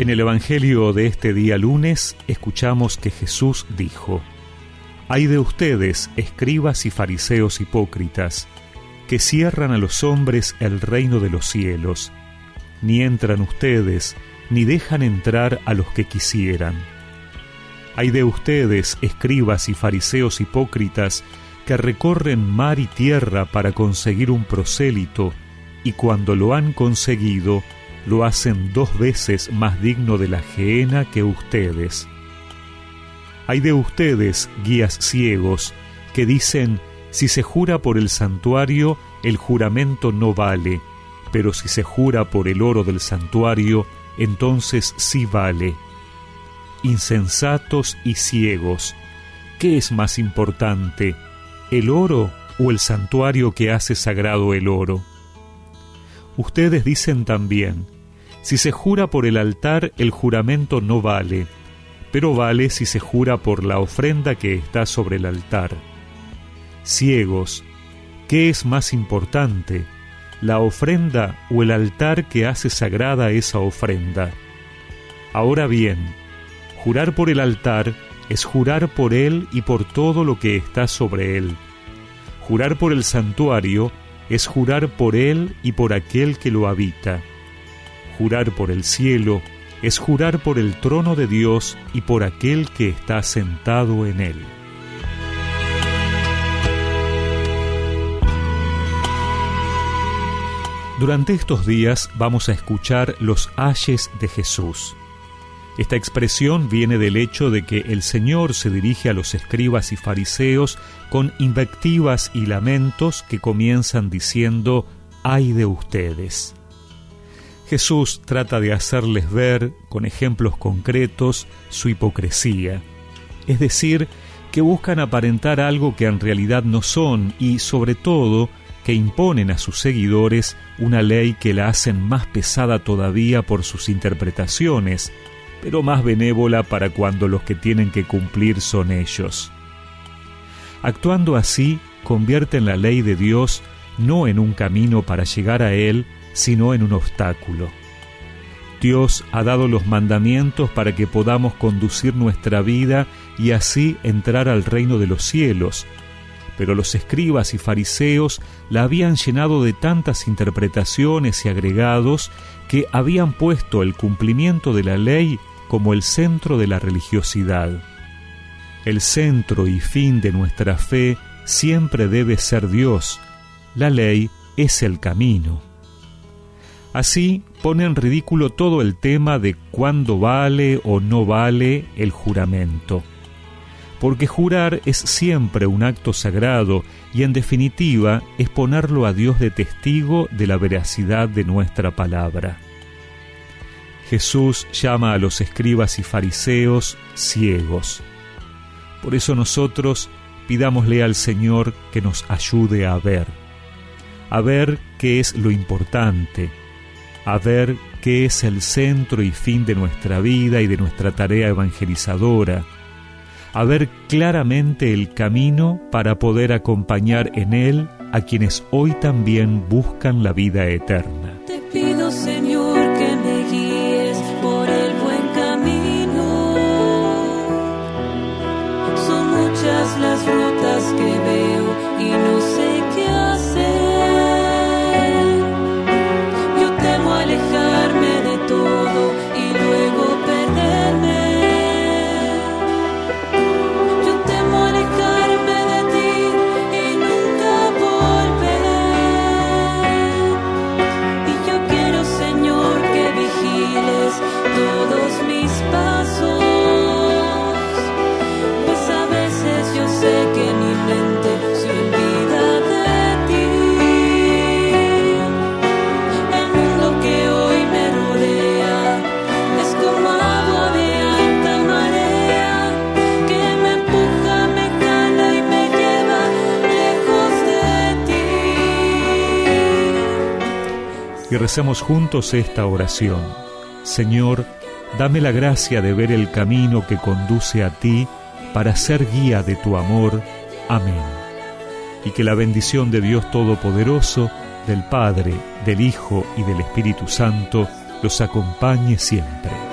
En el Evangelio de este día lunes escuchamos que Jesús dijo, Hay de ustedes, escribas y fariseos hipócritas, que cierran a los hombres el reino de los cielos, ni entran ustedes, ni dejan entrar a los que quisieran. Hay de ustedes, escribas y fariseos hipócritas, que recorren mar y tierra para conseguir un prosélito, y cuando lo han conseguido, lo hacen dos veces más digno de la gehenna que ustedes. Hay de ustedes, guías ciegos, que dicen, si se jura por el santuario, el juramento no vale, pero si se jura por el oro del santuario, entonces sí vale. Insensatos y ciegos, ¿qué es más importante, el oro o el santuario que hace sagrado el oro? Ustedes dicen también, si se jura por el altar el juramento no vale, pero vale si se jura por la ofrenda que está sobre el altar. Ciegos, ¿qué es más importante, la ofrenda o el altar que hace sagrada esa ofrenda? Ahora bien, jurar por el altar es jurar por él y por todo lo que está sobre él. Jurar por el santuario es jurar por Él y por aquel que lo habita. Jurar por el cielo es jurar por el trono de Dios y por aquel que está sentado en él. Durante estos días vamos a escuchar los ayes de Jesús. Esta expresión viene del hecho de que el Señor se dirige a los escribas y fariseos con invectivas y lamentos que comienzan diciendo, ay de ustedes. Jesús trata de hacerles ver, con ejemplos concretos, su hipocresía, es decir, que buscan aparentar algo que en realidad no son y, sobre todo, que imponen a sus seguidores una ley que la hacen más pesada todavía por sus interpretaciones, pero más benévola para cuando los que tienen que cumplir son ellos. Actuando así, convierten la ley de Dios no en un camino para llegar a Él, sino en un obstáculo. Dios ha dado los mandamientos para que podamos conducir nuestra vida y así entrar al reino de los cielos, pero los escribas y fariseos la habían llenado de tantas interpretaciones y agregados que habían puesto el cumplimiento de la ley como el centro de la religiosidad. El centro y fin de nuestra fe siempre debe ser Dios. La ley es el camino. Así pone en ridículo todo el tema de cuándo vale o no vale el juramento. Porque jurar es siempre un acto sagrado y en definitiva es ponerlo a Dios de testigo de la veracidad de nuestra palabra. Jesús llama a los escribas y fariseos ciegos. Por eso nosotros pidámosle al Señor que nos ayude a ver, a ver qué es lo importante, a ver qué es el centro y fin de nuestra vida y de nuestra tarea evangelizadora, a ver claramente el camino para poder acompañar en él a quienes hoy también buscan la vida eterna. just last y recemos juntos esta oración. Señor, dame la gracia de ver el camino que conduce a ti para ser guía de tu amor. Amén. Y que la bendición de Dios Todopoderoso, del Padre, del Hijo y del Espíritu Santo los acompañe siempre.